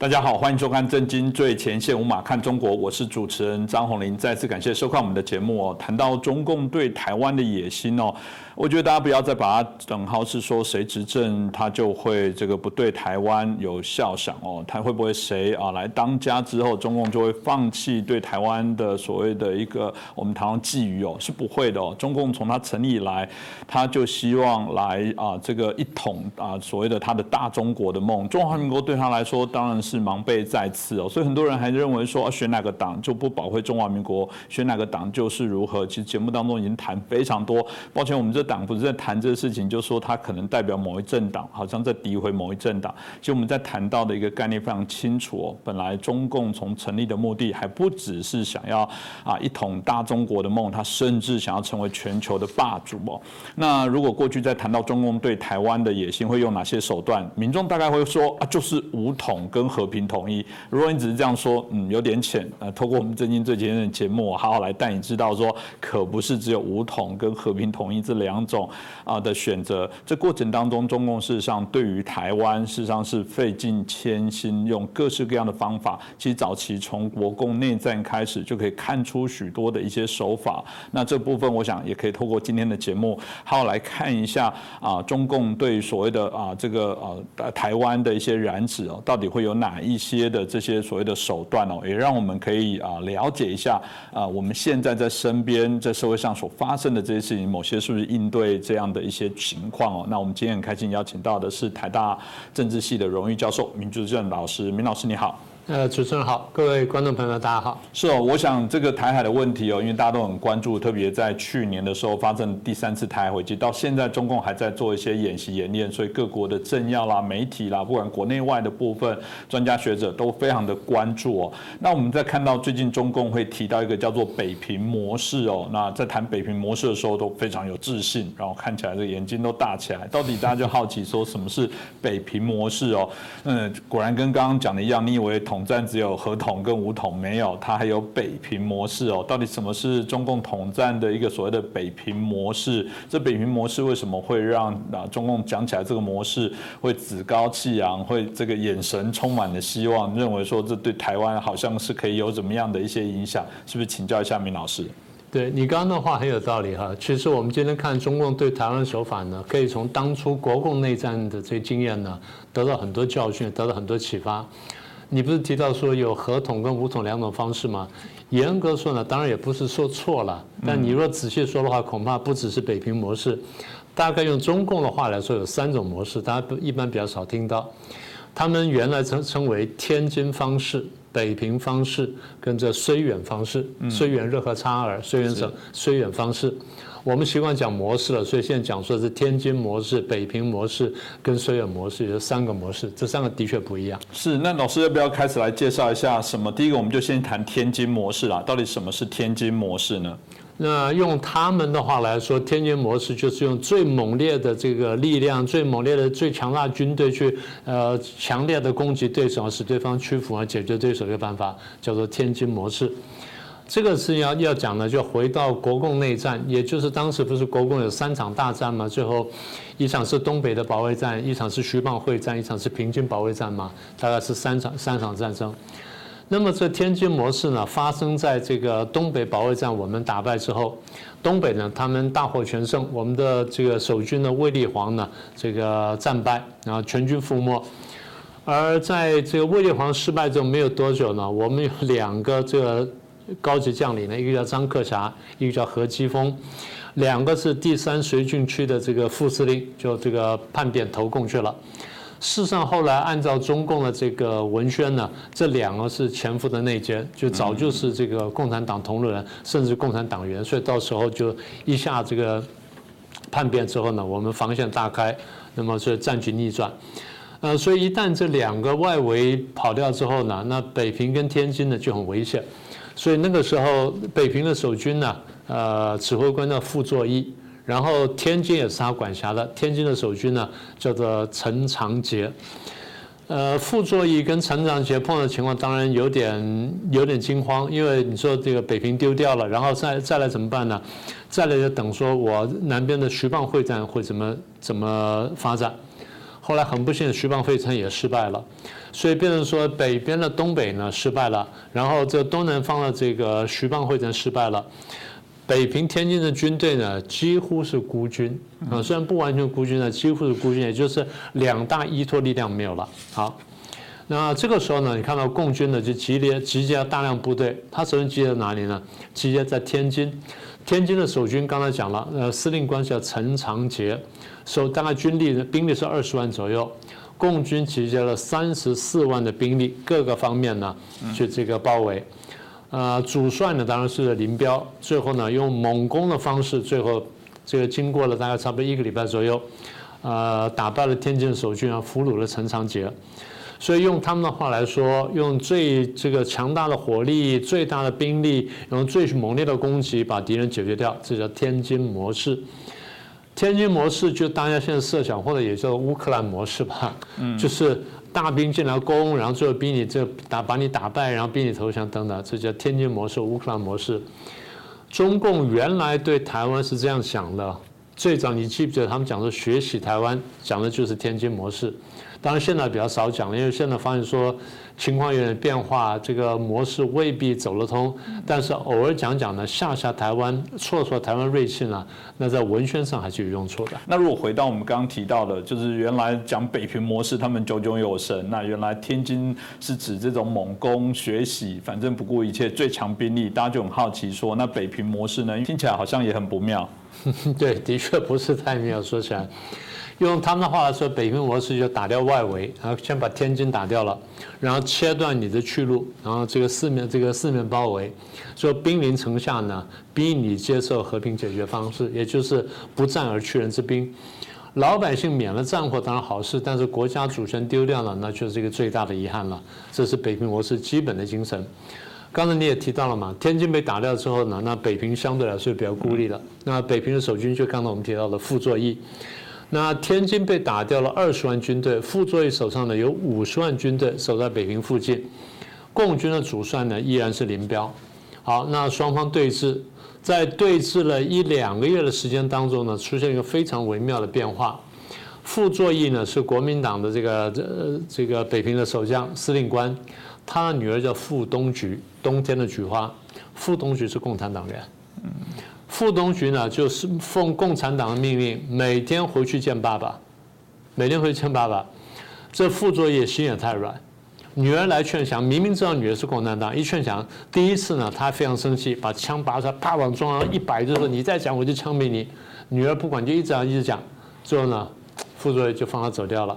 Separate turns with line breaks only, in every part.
大家好，欢迎收看《震惊最前线》，无马看中国，我是主持人张宏林。再次感谢收看我们的节目哦。谈到中共对台湾的野心哦，我觉得大家不要再把它等号是说谁执政他就会这个不对台湾有效想哦，他会不会谁啊来当家之后，中共就会放弃对台湾的所谓的一个我们台湾觊觎哦，是不会的哦。中共从他成立以来，他就希望来啊这个一统啊所谓的他的大中国的梦。中华民国对他来说当然是。是盲背在次哦，所以很多人还认为说选哪个党就不保卫中华民国，选哪个党就是如何。其实节目当中已经谈非常多。抱歉，我们这党不是在谈这个事情，就说他可能代表某一政党，好像在诋毁某一政党。其实我们在谈到的一个概念非常清楚哦。本来中共从成立的目的还不只是想要啊一统大中国的梦，他甚至想要成为全球的霸主哦。那如果过去在谈到中共对台湾的野心会用哪些手段，民众大概会说啊，就是武统跟和和平统一，如果你只是这样说，嗯，有点浅。呃，透过我们最近最前线的节目，我好好来带你知道说，可不是只有武统跟和平统一这两种啊的选择。这过程当中，中共事实上对于台湾，事实上是费尽千辛，用各式各样的方法。其实早期从国共内战开始，就可以看出许多的一些手法。那这部分，我想也可以透过今天的节目，好好来看一下啊，中共对所谓的啊这个呃台湾的一些染指哦，到底会有哪？啊一些的这些所谓的手段哦，也让我们可以啊了解一下啊，我们现在在身边在社会上所发生的这些事情，某些是不是应对这样的一些情况哦？那我们今天很开心邀请到的是台大政治系的荣誉教授民主正老师，明老师你好。
呃，主持人好，各位观众朋友，大家好。
是哦，我想这个台海的问题哦，因为大家都很关注，特别在去年的时候发生第三次台海危机，到现在中共还在做一些演习演练，所以各国的政要啦、媒体啦，不管国内外的部分专家学者都非常的关注哦。那我们在看到最近中共会提到一个叫做北平模式哦，那在谈北平模式的时候都非常有自信，然后看起来这眼睛都大起来。到底大家就好奇说什么是北平模式哦？嗯，果然跟刚刚讲的一样，你以为同。统战只有合统跟武统，没有它还有北平模式哦。到底什么是中共统战的一个所谓的北平模式？这北平模式为什么会让啊中共讲起来这个模式会趾高气扬，会这个眼神充满了希望，认为说这对台湾好像是可以有怎么样的一些影响？是不是请教一下明老师？
对你刚刚的话很有道理哈。其实我们今天看中共对台湾手法呢，可以从当初国共内战的这些经验呢，得到很多教训，得到很多启发。你不是提到说有合同跟无统两种方式吗？严格说呢，当然也不是说错了。但你若仔细说的话，恐怕不只是北平模式。大概用中共的话来说，有三种模式，大家一般比较少听到。他们原来称称为天津方式、北平方式跟这绥远方式，绥远热河差尔，绥远省绥远方式。我们习惯讲模式了，所以现在讲说是天津模式、北平模式跟绥远模式，有三个模式，这三个的确不一样。
是，那老师要不要开始来介绍一下什么？第一个，我们就先谈天津模式啦。到底什么是天津模式呢？
那用他们的话来说，天津模式就是用最猛烈的这个力量、最猛烈的、最强大军队去呃强烈的攻击对手，使对方屈服而解决对手的办法，叫做天津模式。这个是要要讲的，就回到国共内战，也就是当时不是国共有三场大战嘛？最后一场是东北的保卫战，一场是徐蚌会战，一场是平津保卫战嘛？大概是三场三场战争。那么这天津模式呢，发生在这个东北保卫战我们打败之后，东北呢他们大获全胜，我们的这个守军呢卫立煌呢这个战败，然后全军覆没。而在这个卫立煌失败之后没有多久呢，我们有两个这个。高级将领呢，一个叫张克侠，一个叫何基峰，两个是第三绥靖区的这个副司令，就这个叛变投共去了。事实上，后来按照中共的这个文宣呢，这两个是潜伏的内奸，就早就是这个共产党同路人，甚至共产党员，所以到时候就一下这个叛变之后呢，我们防线大开，那么所以战局逆转。呃，所以一旦这两个外围跑掉之后呢，那北平跟天津呢就很危险。所以那个时候，北平的守军呢，呃，指挥官叫傅作义，然后天津也是他管辖的。天津的守军呢，叫做陈长捷。呃，傅作义跟陈长捷碰到情况，当然有点有点惊慌，因为你说这个北平丢掉了，然后再再来怎么办呢？再来就等说我南边的徐蚌会战会怎么怎么发展？后来很不幸，徐蚌会战也失败了，所以变成说北边的东北呢失败了，然后这东南方的这个徐蚌会战失败了，北平天津的军队呢几乎是孤军啊，虽然不完全孤军呢，几乎是孤军，也就是两大依托力量没有了。好，那这个时候呢，你看到共军呢就集结集结了大量部队，他首先集结在哪里呢？集结在天津。天津的守军刚才讲了，呃，司令官叫陈长捷，守大概军力兵力是二十万左右，共军集结了三十四万的兵力，各个方面呢去这个包围，呃，主帅呢当然是林彪，最后呢用猛攻的方式，最后这个经过了大概差不多一个礼拜左右，呃，打败了天津的守军啊，俘虏了陈长捷。所以用他们的话来说，用最这个强大的火力、最大的兵力，用最猛烈的攻击把敌人解决掉，这叫天津模式。天津模式就大家现在设想，或者也叫乌克兰模式吧，就是大兵进来攻，然后最后逼你这打把你打败，然后逼你投降等等，这叫天津模式、乌克兰模式。中共原来对台湾是这样想的，最早你记不记得他们讲说学习台湾，讲的就是天津模式。当然现在比较少讲了，因为现在发现说情况有点变化，这个模式未必走得通。但是偶尔讲讲呢，吓吓台湾，挫挫台湾锐气呢，那在文宣上还是有用处的。
那如果回到我们刚刚提到的，就是原来讲北平模式，他们炯炯有神。那原来天津是指这种猛攻、学习，反正不顾一切、最强兵力，大家就很好奇说，那北平模式呢？听起来好像也很不妙。
对，的确不是太妙，说起来。用他们的话来说，北平模式就打掉外围，然后先把天津打掉了，然后切断你的去路，然后这个四面这个四面包围，说兵临城下呢，逼你接受和平解决方式，也就是不战而屈人之兵。老百姓免了战祸当然好事，但是国家主权丢掉了，那就是一个最大的遗憾了。这是北平模式基本的精神。刚才你也提到了嘛，天津被打掉之后呢，那北平相对来说比较孤立了。那北平的守军就刚才我们提到的傅作义。那天津被打掉了二十万军队，傅作义手上呢有五十万军队守在北平附近，共军的主帅呢依然是林彪。好，那双方对峙，在对峙了一两个月的时间当中呢，出现一个非常微妙的变化。傅作义呢是国民党的这个呃这个北平的守将司令官，他的女儿叫傅冬菊，冬天的菊花。傅冬菊是共产党员。傅东菊呢，就是奉共产党的命令，每天回去见爸爸，每天回去见爸爸。这傅作业心也太软，女儿来劝降，明明知道女儿是共产党，一劝降，第一次呢，他非常生气，把枪拔出来，啪往中央一摆，就说你再讲我就枪毙你。女儿不管，就一直讲一直讲，最后呢，傅作业就放他走掉了。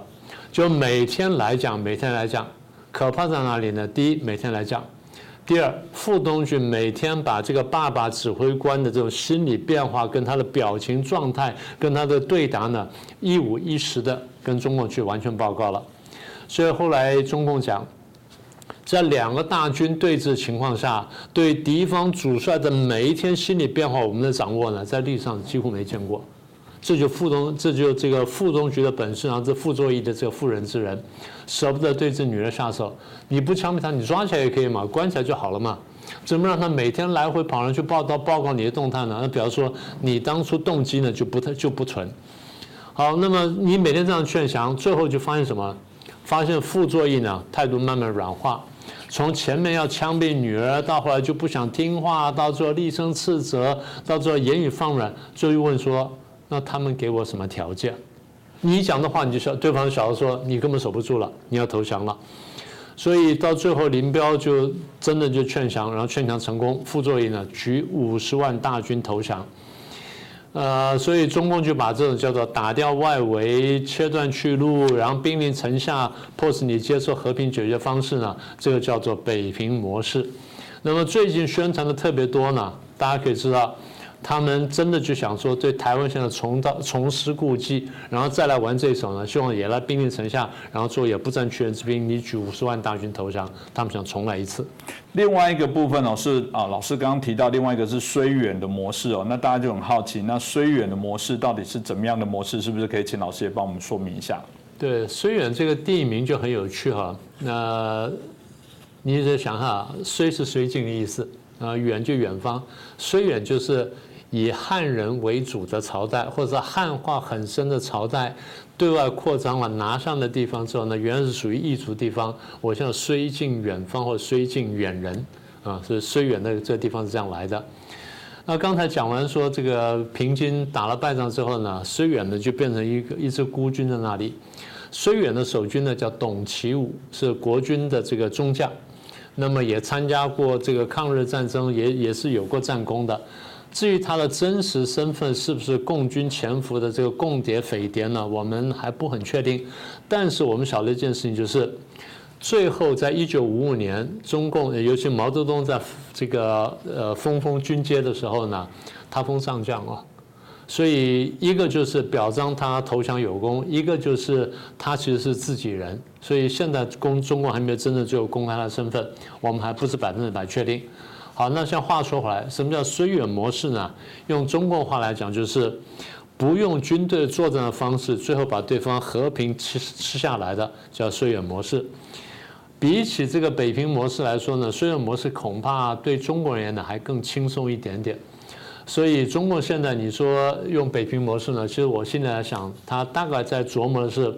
就每天来讲，每天来讲，可怕在哪里呢？第一，每天来讲。第二，傅东俊每天把这个爸爸指挥官的这种心理变化、跟他的表情状态、跟他的对答呢，一五一十的跟中共去完全报告了。所以后来中共讲，在两个大军对峙情况下，对敌方主帅的每一天心理变化，我们的掌握呢，在历史上几乎没见过。这就傅中，这就这个傅中局的本事，然后这傅作义的这个妇人之仁，舍不得对这女人下手。你不枪毙他，你抓起来也可以嘛，关起来就好了嘛。怎么让他每天来回跑上去报道报告你的动态呢？那比方说你当初动机呢就不太就不纯。好，那么你每天这样劝降，最后就发现什么？发现傅作义呢态度慢慢软化，从前面要枪毙女儿，到后来就不想听话，到最后厉声斥责，到最后言语放软，最后问说。那他们给我什么条件？你讲的话，你就说对方晓得说你根本守不住了，你要投降了。所以到最后，林彪就真的就劝降，然后劝降成功。傅作义呢，举五十万大军投降。呃，所以中共就把这种叫做打掉外围、切断去路，然后兵临城下，迫使你接受和平解决方式呢，这个叫做北平模式。那么最近宣传的特别多呢，大家可以知道。他们真的就想说，对台湾现在重蹈重施故技，然后再来玩这一手呢？希望也来兵临城下，然后做也不战屈人之兵，你举五十万大军投降，他们想重来一次。
另外一个部分哦，是啊，老师刚刚提到另外一个是绥远的模式哦，那大家就很好奇，那绥远的模式到底是怎么样的模式？是不是可以请老师也帮我们说明一下？
对，绥远这个地名就很有趣哈。那你再想哈，绥是绥靖的意思啊，远就远方，绥远就是。以汉人为主的朝代，或者汉化很深的朝代，对外扩张了，拿上的地方之后呢，原来是属于异族地方，我现在虽近远方或虽近远人啊，是虽远的这个地方是这样来的。那刚才讲完说这个平津打了败仗之后呢，虽远呢就变成一个一支孤军在那里。虽远的守军呢叫董其武，是国军的这个中将，那么也参加过这个抗日战争，也也是有过战功的。至于他的真实身份是不是共军潜伏的这个共谍匪谍呢？我们还不很确定。但是我们晓得一件事情，就是最后在一九五五年，中共尤其毛泽东在这个呃封封军阶的时候呢，他封上将哦。所以一个就是表彰他投降有功，一个就是他其实是自己人。所以现在公中共还没有真正最后公开他的身份，我们还不是百分之百确定。好，那像话说回来，什么叫虽远模式呢？用中共话来讲，就是不用军队作战的方式，最后把对方和平吃吃下来的，叫虽远模式。比起这个北平模式来说呢，虽远模式恐怕对中国人呢还更轻松一点点。所以，中共现在你说用北平模式呢？其实我现在来想，他大概在琢磨的是，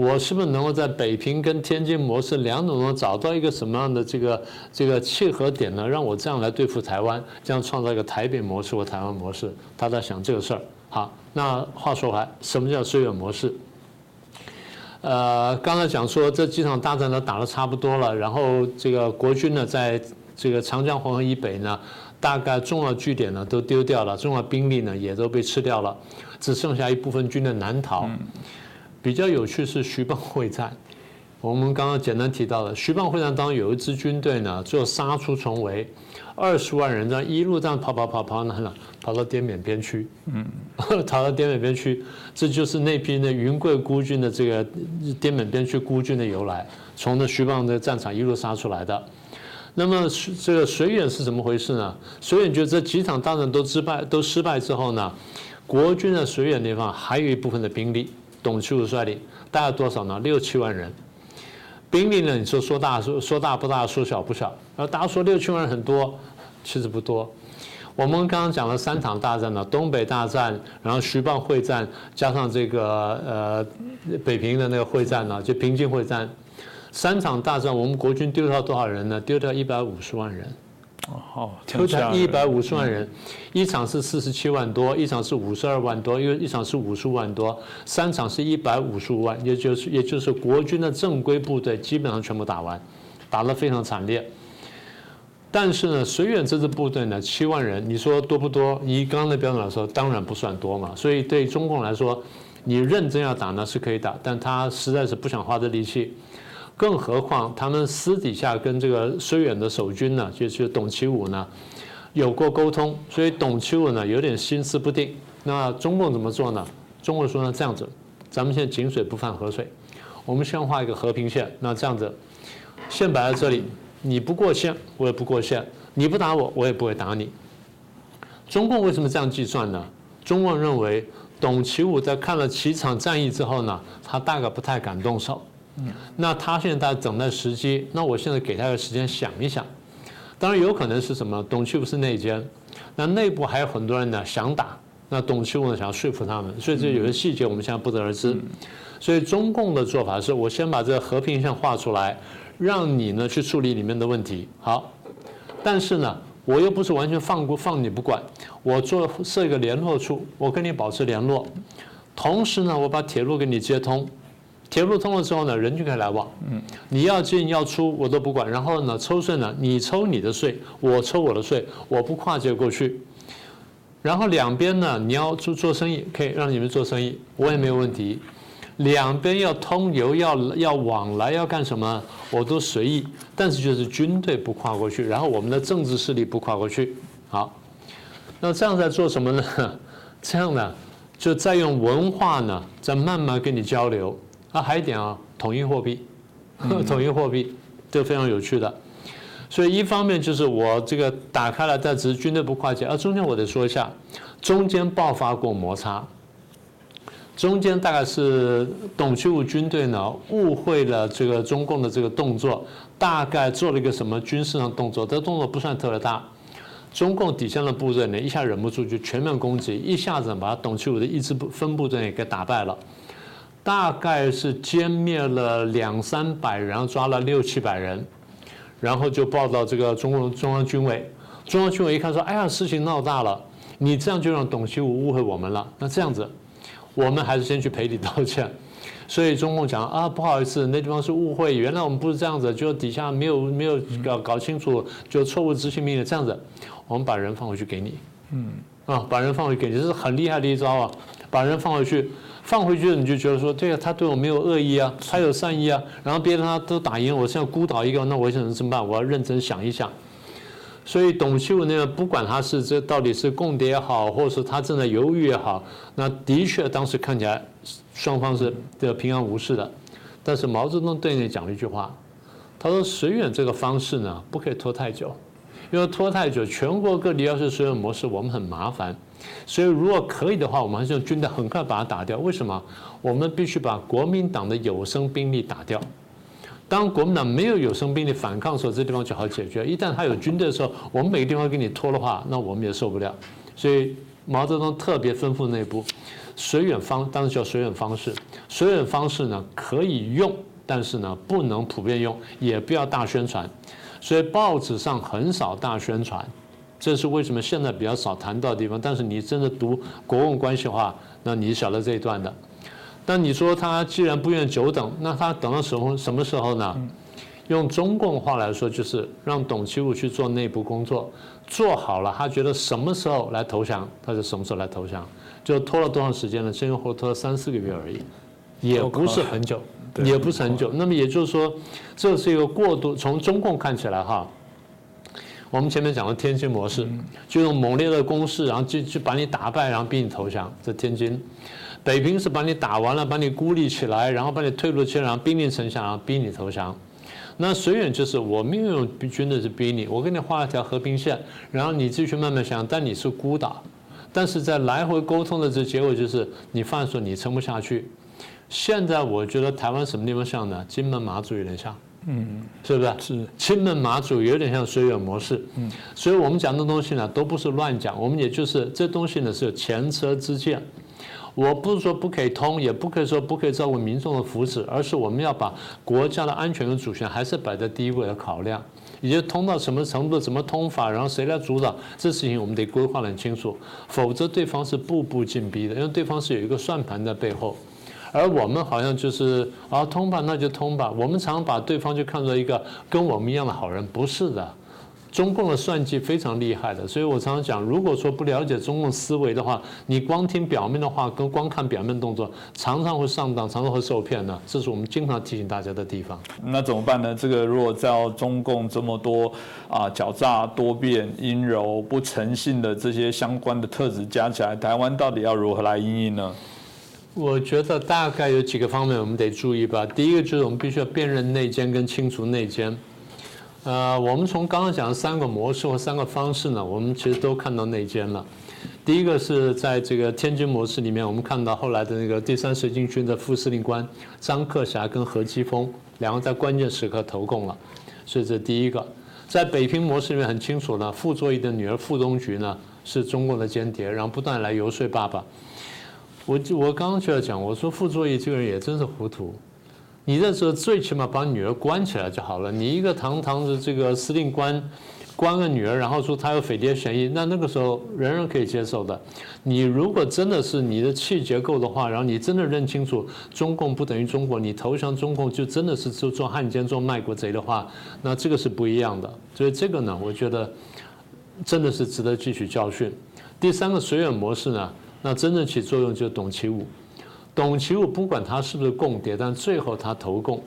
我是不是能够在北平跟天津模式两种中找到一个什么样的这个这个契合点呢？让我这样来对付台湾，这样创造一个台北模式或台湾模式。他在想这个事儿。好，那话说回来，什么叫绥远模式？呃，刚才讲说这几场大战都打得差不多了，然后这个国军呢，在这个长江黄河以北呢。大概重要据点呢都丢掉了，重要兵力呢也都被吃掉了，只剩下一部分军的南逃。比较有趣是徐蚌会战，我们刚刚简单提到了徐蚌会战当中有一支军队呢，最后杀出重围，二十万人这样一路这样跑跑跑跑哪了？跑到滇缅边区，嗯，逃到滇缅边区，这就是那批那云贵孤军的这个滇缅边区孤军的由来，从那徐蚌的战场一路杀出来的。那么这个绥远是怎么回事呢？绥远就这几场大战都失败，都失败之后呢，国军的绥远地方还有一部分的兵力，董其武率领，大概多少呢？六七万人。兵力呢？你说说大说说大不大，说小不小。然后大家说六七万人很多，其实不多。我们刚刚讲了三场大战呢，东北大战，然后徐蚌会战，加上这个呃北平的那个会战呢，就平津会战。三场大战，我们国军丢掉多少人呢？丢掉一百五十万人。哦，丢掉一百五十万人，一场是四十七万多，一场是五十二万多，因为一场是五十五万多，三场是一百五十五万，也就是也就是国军的正规部队基本上全部打完，打得非常惨烈。但是呢，绥远这支部队呢，七万人，你说多不多？以刚刚的标准来说，当然不算多嘛。所以对中共来说，你认真要打呢是可以打，但他实在是不想花这力气。更何况，他们私底下跟这个绥远的守军呢，就是董其武呢，有过沟通，所以董其武呢有点心思不定。那中共怎么做呢？中共说呢这样子，咱们现在井水不犯河水，我们先画一个和平线。那这样子，线摆在这里，你不过线，我也不过线；你不打我，我也不会打你。中共为什么这样计算呢？中共认为，董其武在看了几场战役之后呢，他大概不太敢动手。那他现在在等待时机，那我现在给他个时间想一想。当然有可能是什么，董其武是内奸，那内部还有很多人呢想打，那董其武呢想要说服他们，所以这有些细节我们现在不得而知。所以中共的做法是我先把这个和平线画出来，让你呢去处理里面的问题。好，但是呢我又不是完全放过放你不管，我做设一个联络处，我跟你保持联络，同时呢我把铁路给你接通。铁路通了之后呢，人就可以来往。嗯，你要进要出我都不管。然后呢，抽税呢，你抽你的税，我抽我的税，我不跨界过去。然后两边呢，你要做做生意，可以让你们做生意，我也没有问题。两边要通邮，要要往来，要干什么，我都随意。但是就是军队不跨过去，然后我们的政治势力不跨过去。好，那这样在做什么呢？这样呢，就在用文化呢，在慢慢跟你交流。啊，还有一点啊，统一货币，统一货币，这非常有趣的。所以一方面就是我这个打开了，但只是军队不跨界。而中间我得说一下，中间爆发过摩擦。中间大概是董其武军队呢误会了这个中共的这个动作，大概做了一个什么军事上动作，这动作不算特别大。中共底下的部队呢一下忍不住就全面攻击，一下子把董其武的一支部分部队给打败了。大概是歼灭了两三百人，然后抓了六七百人，然后就报到这个中共中央军委。中央军委一看说：“哎呀，事情闹大了，你这样就让董其武误会我们了。那这样子，我们还是先去赔礼道歉。”所以中共讲啊，不好意思，那地方是误会，原来我们不是这样子，就底下没有没有搞搞清楚，就错误执行命令这样子，我们把人放回去给你。嗯，啊，把人放回去给你，这是很厉害的一招啊，把人放回去。放回去你就觉得说，对啊，他对我没有恶意啊，他有善意啊。然后别人他都打赢，我现在孤岛一个，那我想怎么办？我要认真想一想。所以董其武那个，不管他是这到底是共谍也好，或者是他正在犹豫也好，那的确当时看起来双方是的平安无事的。但是毛泽东对你讲了一句话，他说绥远这个方式呢，不可以拖太久，因为拖太久，全国各地要是绥远模式，我们很麻烦。所以，如果可以的话，我们还是用军队很快把它打掉。为什么？我们必须把国民党的有生兵力打掉。当国民党没有有生兵力反抗的时候，这地方就好解决。一旦他有军队的时候，我们每个地方给你拖的话，那我们也受不了。所以，毛泽东特别吩咐内部，绥远方当时叫绥远方式，绥远方式呢可以用，但是呢不能普遍用，也不要大宣传。所以报纸上很少大宣传。这是为什么现在比较少谈到的地方。但是你真的读国共关系的话，那你晓得这一段的。但你说他既然不愿久等，那他等到什么什么时候呢？用中共话来说，就是让董其武去做内部工作，做好了，他觉得什么时候来投降，他就什么时候来投降。就拖了多长时间呢？前后拖了三四个月而已，也不是很久，也不是很久。那么也就是说，这是一个过渡。从中共看起来哈。我们前面讲的天津模式，就用猛烈的攻势，然后就就把你打败，然后逼你投降。这天津，北平是把你打完了，把你孤立起来，然后把你退路起来，然后兵临城下，然后逼你投降。那绥远就是我没有用军队是逼你，我给你画了条和平线，然后你继续慢慢想。但你是孤岛，但是在来回沟通的这结果就是，你放说你撑不下去。现在我觉得台湾什么地方像呢？金门马祖有点像。嗯，是不是？
是
金门马祖有点像水远模式。嗯，所以我们讲的东西呢，都不是乱讲。我们也就是这东西呢，是有前车之鉴。我不是说不可以通，也不可以说不可以照顾民众的福祉，而是我们要把国家的安全跟主权还是摆在第一位的考量。也就通到什么程度，怎么通法，然后谁来主导，这事情我们得规划得很清楚，否则对方是步步紧逼的，因为对方是有一个算盘在背后。而我们好像就是啊通吧，那就通吧。我们常把对方就看作一个跟我们一样的好人，不是的。中共的算计非常厉害的，所以我常常讲，如果说不了解中共思维的话，你光听表面的话，跟光看表面动作，常常会上当，常常会受骗的。这是我们经常提醒大家的地方。
那怎么办呢？这个如果照中共这么多啊狡诈、多变、阴柔、不诚信的这些相关的特质加起来，台湾到底要如何来应应呢？
我觉得大概有几个方面我们得注意吧。第一个就是我们必须要辨认内奸跟清除内奸。呃，我们从刚刚讲的三个模式或三个方式呢，我们其实都看到内奸了。第一个是在这个天津模式里面，我们看到后来的那个第三绥靖军的副司令官张克侠跟何基峰两个在关键时刻投共了，所以这第一个。在北平模式里面很清楚呢，傅作义的女儿傅东菊呢是中共的间谍，然后不断来游说爸爸。我就我刚刚就要讲，我说傅作义这个人也真是糊涂。你那时候最起码把女儿关起来就好了。你一个堂堂的这个司令官，关个女儿，然后说他有匪谍嫌疑，那那个时候人人可以接受的。你如果真的是你的气节够的话，然后你真的认清楚中共不等于中国，你投降中共就真的是做做汉奸、做卖国贼的话，那这个是不一样的。所以这个呢，我觉得真的是值得汲取教训。第三个绥远模式呢？那真正起作用就是董其武，董其武不管他是不是共谍，但最后他投共。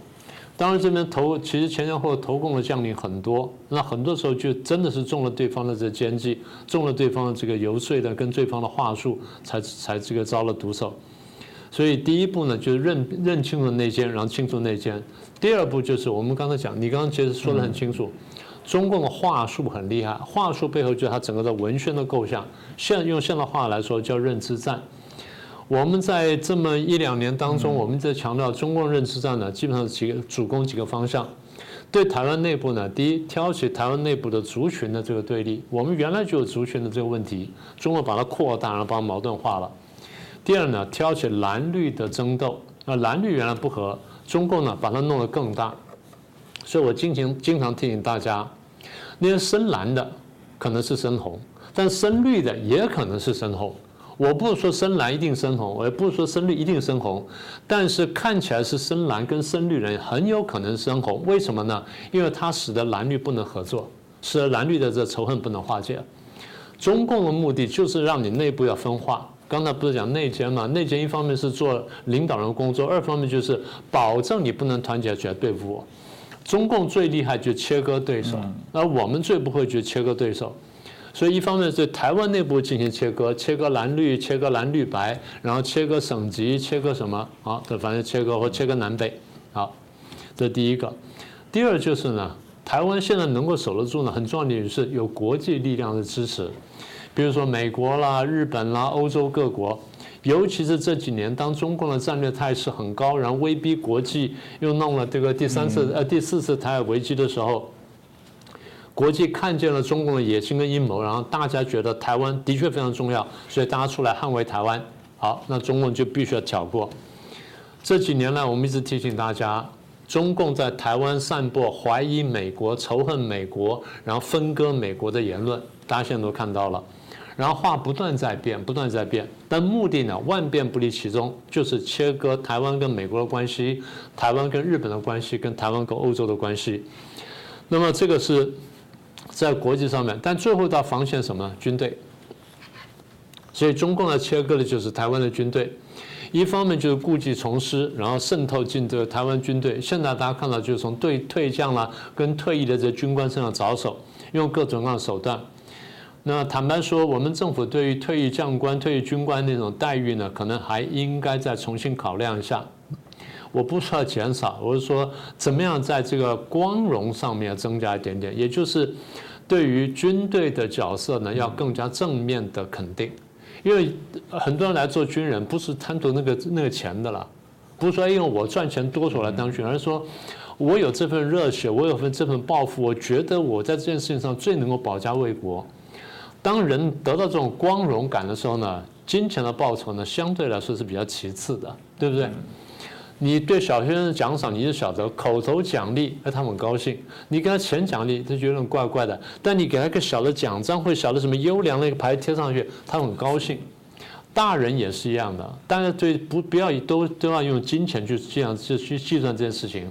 当然这边投其实前前后后投共的将领很多，那很多时候就真的是中了对方的这奸计，中了对方的这个游说的跟对方的话术，才才这个遭了毒手。所以第一步呢，就是认认清楚内奸，然后清除内奸。第二步就是我们刚才讲，你刚刚其实说的很清楚。中共的话术很厉害，话术背后就是他整个的文宣的构想。现用现代话来说叫认知战。我们在这么一两年当中，我们在强调中共认知战呢，基本上几个主攻几个方向。对台湾内部呢，第一挑起台湾内部的族群的这个对立，我们原来就有族群的这个问题，中国把它扩大，然后把矛盾化了。第二呢，挑起蓝绿的争斗。那蓝绿原来不和，中共呢把它弄得更大。所以我经常经常提醒大家，那些深蓝的可能是深红，但深绿的也可能是深红。我不是说深蓝一定深红，我也不是说深绿一定深红，但是看起来是深蓝跟深绿人很有可能深红。为什么呢？因为它使得蓝绿不能合作，使得蓝绿的这仇恨不能化解。中共的目的就是让你内部要分化。刚才不是讲内奸嘛？内奸一方面是做领导人工作，二方面就是保证你不能团结起来对付我。中共最厉害就切割对手，那我们最不会去切割对手。所以一方面是台湾内部进行切割，切割蓝绿，切割蓝绿白，然后切割省级，切割什么？啊，这反正切割或切割南北。好，这第一个。第二就是呢，台湾现在能够守得住呢，很重要的一是有国际力量的支持，比如说美国啦、日本啦、欧洲各国，尤其是这几年，当中共的战略态势很高，然后威逼国际，又弄了这个第三次呃第四次台海危机的时候。国际看见了中共的野心跟阴谋，然后大家觉得台湾的确非常重要，所以大家出来捍卫台湾。好，那中共就必须要挑过。这几年来，我们一直提醒大家，中共在台湾散播怀疑美国、仇恨美国，然后分割美国的言论，大家现在都看到了。然后话不断在变，不断在变，但目的呢，万变不离其宗，就是切割台湾跟美国的关系，台湾跟日本的关系，跟台湾跟欧洲的关系。那么这个是。在国际上面，但最后到防线什么？军队。所以中共呢切割的就是台湾的军队，一方面就是故技重施，然后渗透进这个台湾军队。现在大家看到就是从对退将啦跟退役的这军官身上着手，用各种各样的手段。那坦白说，我们政府对于退役将官、退役军官那种待遇呢，可能还应该再重新考量一下。我不是要减少，我是说怎么样在这个光荣上面增加一点点，也就是对于军队的角色呢，要更加正面的肯定。因为很多人来做军人，不是贪图那个那个钱的了，不是说因为我赚钱多出来当军人，而是说我有这份热血，我有份这份抱负，我觉得我在这件事情上最能够保家卫国。当人得到这种光荣感的时候呢，金钱的报酬呢，相对来说是比较其次的，对不对？你对小学生的奖赏，你就晓得口头奖励，哎，他很高兴；你给他钱奖励，他觉得很怪怪的。但你给他个小的奖章，或小的什么优良的一个牌贴上去，他很高兴。大人也是一样的，大家对不不要都都要用金钱去这样去去计算这件事情。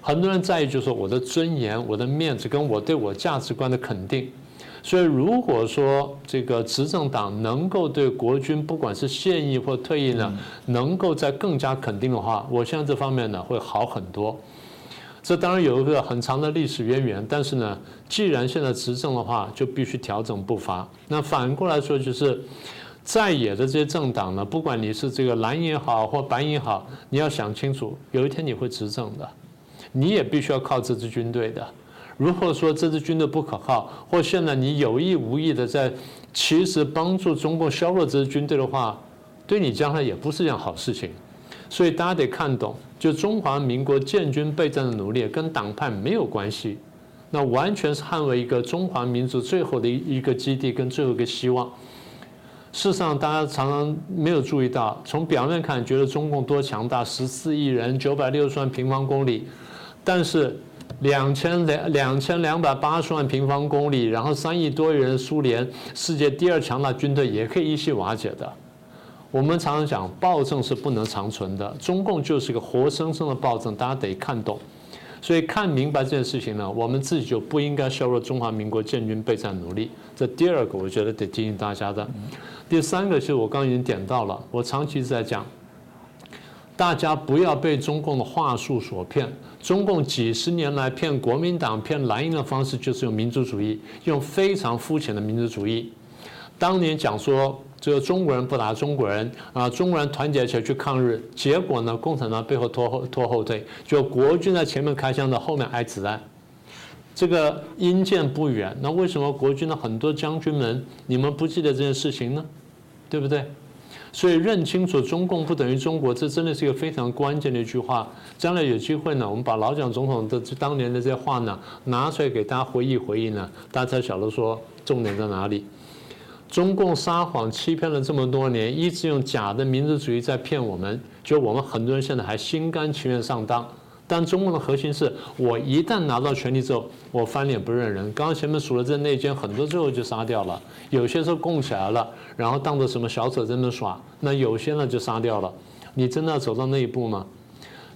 很多人在意就是说我的尊严、我的面子，跟我对我价值观的肯定。所以，如果说这个执政党能够对国军，不管是现役或退役呢，能够在更加肯定的话，我相信这方面呢会好很多。这当然有一个很长的历史渊源，但是呢，既然现在执政的话，就必须调整步伐。那反过来说，就是在野的这些政党呢，不管你是这个蓝也好或白也好，你要想清楚，有一天你会执政的，你也必须要靠这支军队的。如果说这支军队不可靠，或现在你有意无意的在其实帮助中共削弱这支军队的话，对你将来也不是一件好事情。所以大家得看懂，就中华民国建军备战的努力跟党派没有关系，那完全是捍卫一个中华民族最后的一个基地跟最后一个希望。事实上，大家常常没有注意到，从表面看觉得中共多强大，十四亿人，九百六十万平方公里，但是。两千两两千两百八十万平方公里，然后三亿多人，苏联世界第二强大军队也可以一夕瓦解的。我们常常讲暴政是不能长存的，中共就是个活生生的暴政，大家得看懂。所以看明白这件事情呢，我们自己就不应该削弱中华民国建军备战努力。这第二个，我觉得得提醒大家的。第三个是我刚刚已经点到了，我长期在讲。大家不要被中共的话术所骗。中共几十年来骗国民党、骗蓝营的方式，就是用民族主义，用非常肤浅的民族主义。当年讲说这个中国人不打中国人啊，中国人团结起来去抗日，结果呢，共产党背后拖后拖后腿，就国军在前面开枪的，后面挨子弹。这个因见不远。那为什么国军的很多将军们，你们不记得这件事情呢？对不对？所以认清楚中共不等于中国，这真的是一个非常关键的一句话。将来有机会呢，我们把老蒋总统的当年的这些话呢拿出来给大家回忆回忆呢，大家才晓得说重点在哪里。中共撒谎欺骗了这么多年，一直用假的民族主义在骗我们，就我们很多人现在还心甘情愿上当。但中共的核心是我一旦拿到权力之后，我翻脸不认人。刚刚前面数了这内奸，很多最后就杀掉了，有些时候供起来了，然后当做什么小丑在那耍。那有些呢就杀掉了。你真的要走到那一步吗？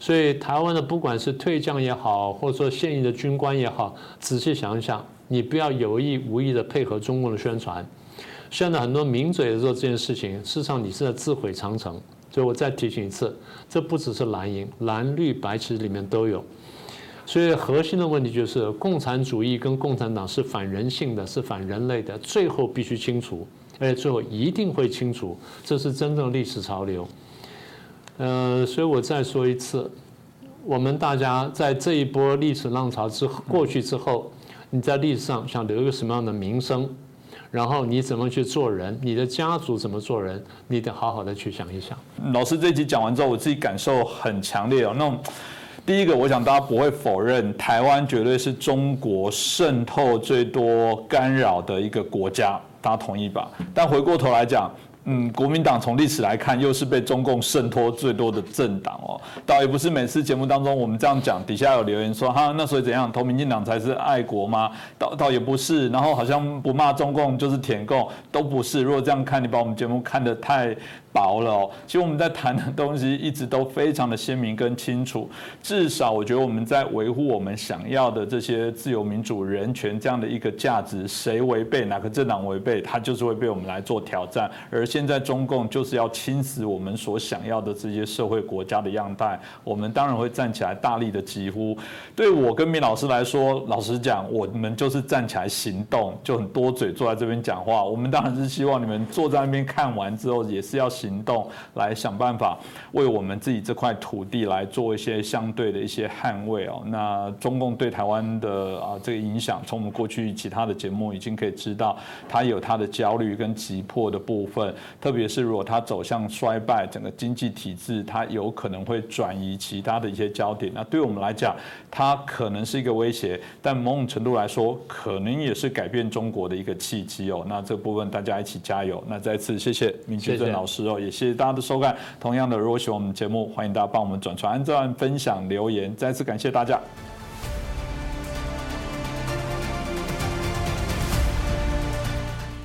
所以台湾的不管是退将也好，或者说现役的军官也好，仔细想一想，你不要有意无意的配合中共的宣传。现在很多名嘴做这件事情，事实上你是在自毁长城。所以我再提醒一次，这不只是蓝营，蓝绿白其实里面都有。所以核心的问题就是，共产主义跟共产党是反人性的，是反人类的，最后必须清除，而且最后一定会清除，这是真正历史潮流。呃，所以我再说一次，我们大家在这一波历史浪潮之过去之后，你在历史上想留一个什么样的名声？然后你怎么去做人？你的家族怎么做人？你得好好的去想一想。
老师这集讲完之后，我自己感受很强烈哦。那第一个，我想大家不会否认，台湾绝对是中国渗透最多、干扰的一个国家，大家同意吧？但回过头来讲。嗯，国民党从历史来看，又是被中共渗透最多的政党哦。倒也不是每次节目当中我们这样讲，底下有留言说哈，那所以怎样，投民进党才是爱国吗？倒倒也不是，然后好像不骂中共就是舔共，都不是。如果这样看，你把我们节目看得太。薄了哦，其实我们在谈的东西一直都非常的鲜明跟清楚。至少我觉得我们在维护我们想要的这些自由民主人权这样的一个价值，谁违背哪个政党违背，它就是会被我们来做挑战。而现在中共就是要侵蚀我们所想要的这些社会国家的样态，我们当然会站起来大力的疾呼。对我跟米老师来说，老实讲，我们就是站起来行动，就很多嘴坐在这边讲话。我们当然是希望你们坐在那边看完之后，也是要行动来想办法为我们自己这块土地来做一些相对的一些捍卫哦。那中共对台湾的啊这个影响，从我们过去其他的节目已经可以知道，它有它的焦虑跟急迫的部分。特别是如果它走向衰败，整个经济体制它有可能会转移其他的一些焦点。那对我们来讲，它可能是一个威胁，但某种程度来说，可能也是改变中国的一个契机哦。那这部分大家一起加油。那再次谢谢明居正老师哦。也谢谢大家的收看。同样的，如果喜欢我们节目，欢迎大家帮我们转传、按赞、分享、留言。再次感谢大家。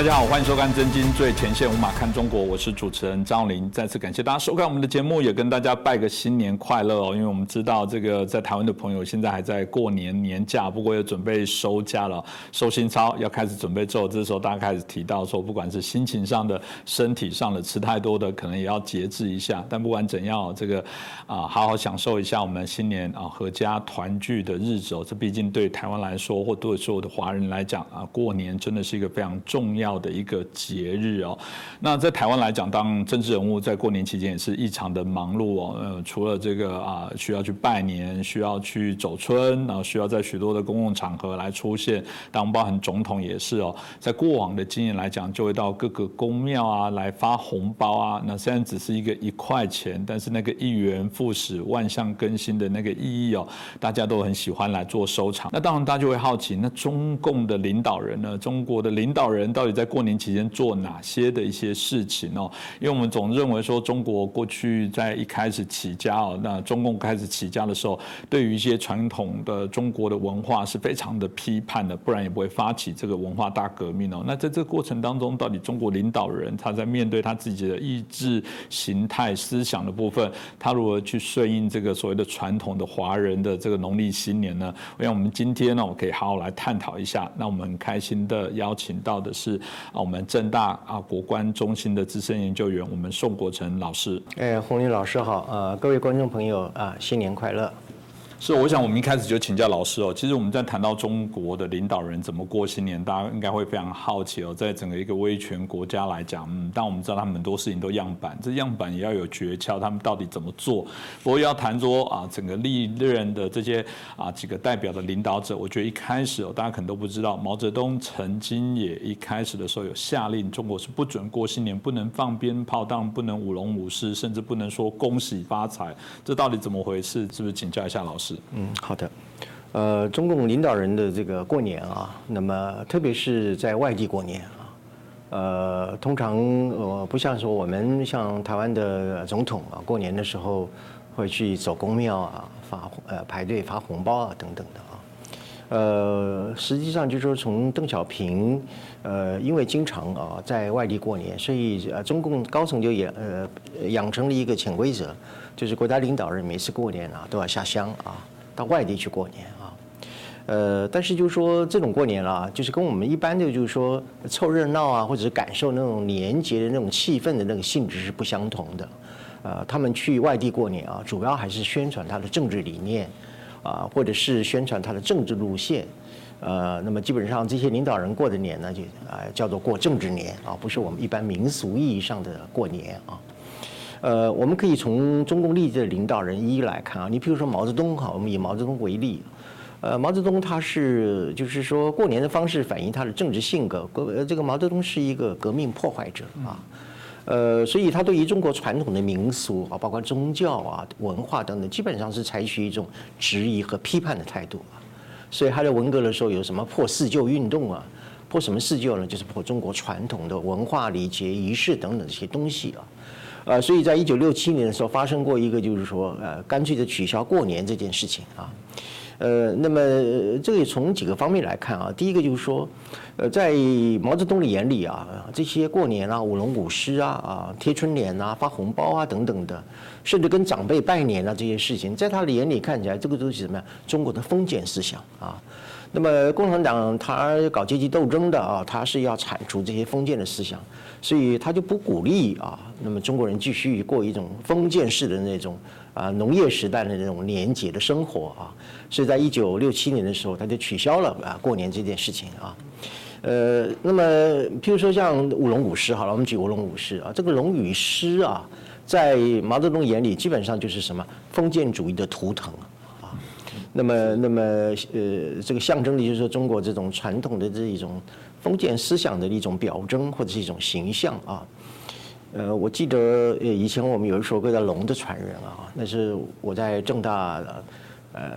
大家好，欢迎收看《真金最前线》，无马看中国，我是主持人张林。再次感谢大家收看我们的节目，也跟大家拜个新年快乐哦。因为我们知道这个在台湾的朋友现在还在过年年假，不过也准备收假了，收心操要开始准备做，这时候大家开始提到说，不管是心情上的、身体上的，吃太多的可能也要节制一下。但不管怎样，这个啊，好好享受一下我们新年啊阖家团聚的日子哦。这毕竟对台湾来说，或对所有的华人来讲啊，过年真的是一个非常重要。的一个节日哦，那在台湾来讲，当政治人物在过年期间也是异常的忙碌哦。呃，除了这个啊，需要去拜年，需要去走春，然后需要在许多的公共场合来出现。当包含总统也是哦，在过往的经验来讲，就会到各个公庙啊来发红包啊。那虽然只是一个一块钱，但是那个一元复始、万象更新的那个意义哦，大家都很喜欢来做收藏。那当然，大家就会好奇，那中共的领导人呢？中国的领导人到底？在过年期间做哪些的一些事情哦？因为我们总认为说，中国过去在一开始起家哦，那中共开始起家的时候，对于一些传统的中国的文化是非常的批判的，不然也不会发起这个文化大革命哦。那在这个过程当中，到底中国领导人他在面对他自己的意志形态思想的部分，他如何去顺应这个所谓的传统的华人的这个农历新年呢？我想我们今天呢，我可以好好来探讨一下。那我们开心的邀请到的是。啊，我们正大啊国关中心的资深研究员，我们宋国成老师。
哎，红林老师好，呃，各位观众朋友啊，新年快乐。
是，我想我们一开始就请教老师哦。其实我们在谈到中国的领导人怎么过新年，大家应该会非常好奇哦。在整个一个威权国家来讲，嗯，但我们知道他们很多事情都样板，这样板也要有诀窍，他们到底怎么做？不过要谈说啊，整个历任的这些啊几个代表的领导者，我觉得一开始哦，大家可能都不知道，毛泽东曾经也一开始的时候有下令，中国是不准过新年，不能放鞭炮，当然不能舞龙舞狮，甚至不能说恭喜发财。这到底怎么回事？是不是请教一下老师？
嗯，好的。呃，中共领导人的这个过年啊，那么特别是在外地过年啊，呃，通常呃不像说我们像台湾的总统啊，过年的时候会去走公庙啊，发呃排队发红包啊等等的啊。呃，实际上就是说从邓小平呃，因为经常啊在外地过年，所以呃中共高层就也呃养成了一个潜规则，就是国家领导人每次过年啊都要下乡啊。到外地去过年啊，呃，但是就是说这种过年啊，就是跟我们一般的就是说凑热闹啊，或者是感受那种年节的那种气氛的那个性质是不相同的。呃，他们去外地过年啊，主要还是宣传他的政治理念啊，或者是宣传他的政治路线。呃，那么基本上这些领导人过的年呢，就啊叫做过政治年啊，不是我们一般民俗意义上的过年啊。呃，我们可以从中共历届的领导人一一来看啊，你比如说毛泽东哈，我们以毛泽东为例，呃，毛泽东他是就是说过年的方式反映他的政治性格，呃，这个毛泽东是一个革命破坏者啊，呃，所以他对于中国传统的民俗啊，包括宗教啊、文化等等，基本上是采取一种质疑和批判的态度啊，所以他在文革的时候有什么破四旧运动啊，破什么四旧呢？就是破中国传统的文化礼节仪式等等这些东西啊。呃，所以在一九六七年的时候发生过一个，就是说，呃，干脆的取消过年这件事情啊，呃，那么这个从几个方面来看啊，第一个就是说，呃，在毛泽东的眼里啊，这些过年啊、舞龙舞狮啊、啊贴春联啊、发红包啊等等的，甚至跟长辈拜年啊这些事情，在他的眼里看起来，这个都是什么呀？中国的封建思想啊。那么共产党他搞阶级斗争的啊，他是要铲除这些封建的思想。所以他就不鼓励啊，那么中国人继续过一种封建式的那种啊农业时代的那种年节的生活啊，所以在一九六七年的时候，他就取消了啊过年这件事情啊，呃，那么譬如说像舞龙舞狮，好了，我们举舞龙舞狮啊，这个龙与狮啊，在毛泽东眼里基本上就是什么？封建主义的图腾啊，那么那么呃这个象征的就是说中国这种传统的这一种。封建思想的一种表征或者是一种形象啊，呃，我记得以前我们有一首歌叫《龙的传人》啊，那是我在正大呃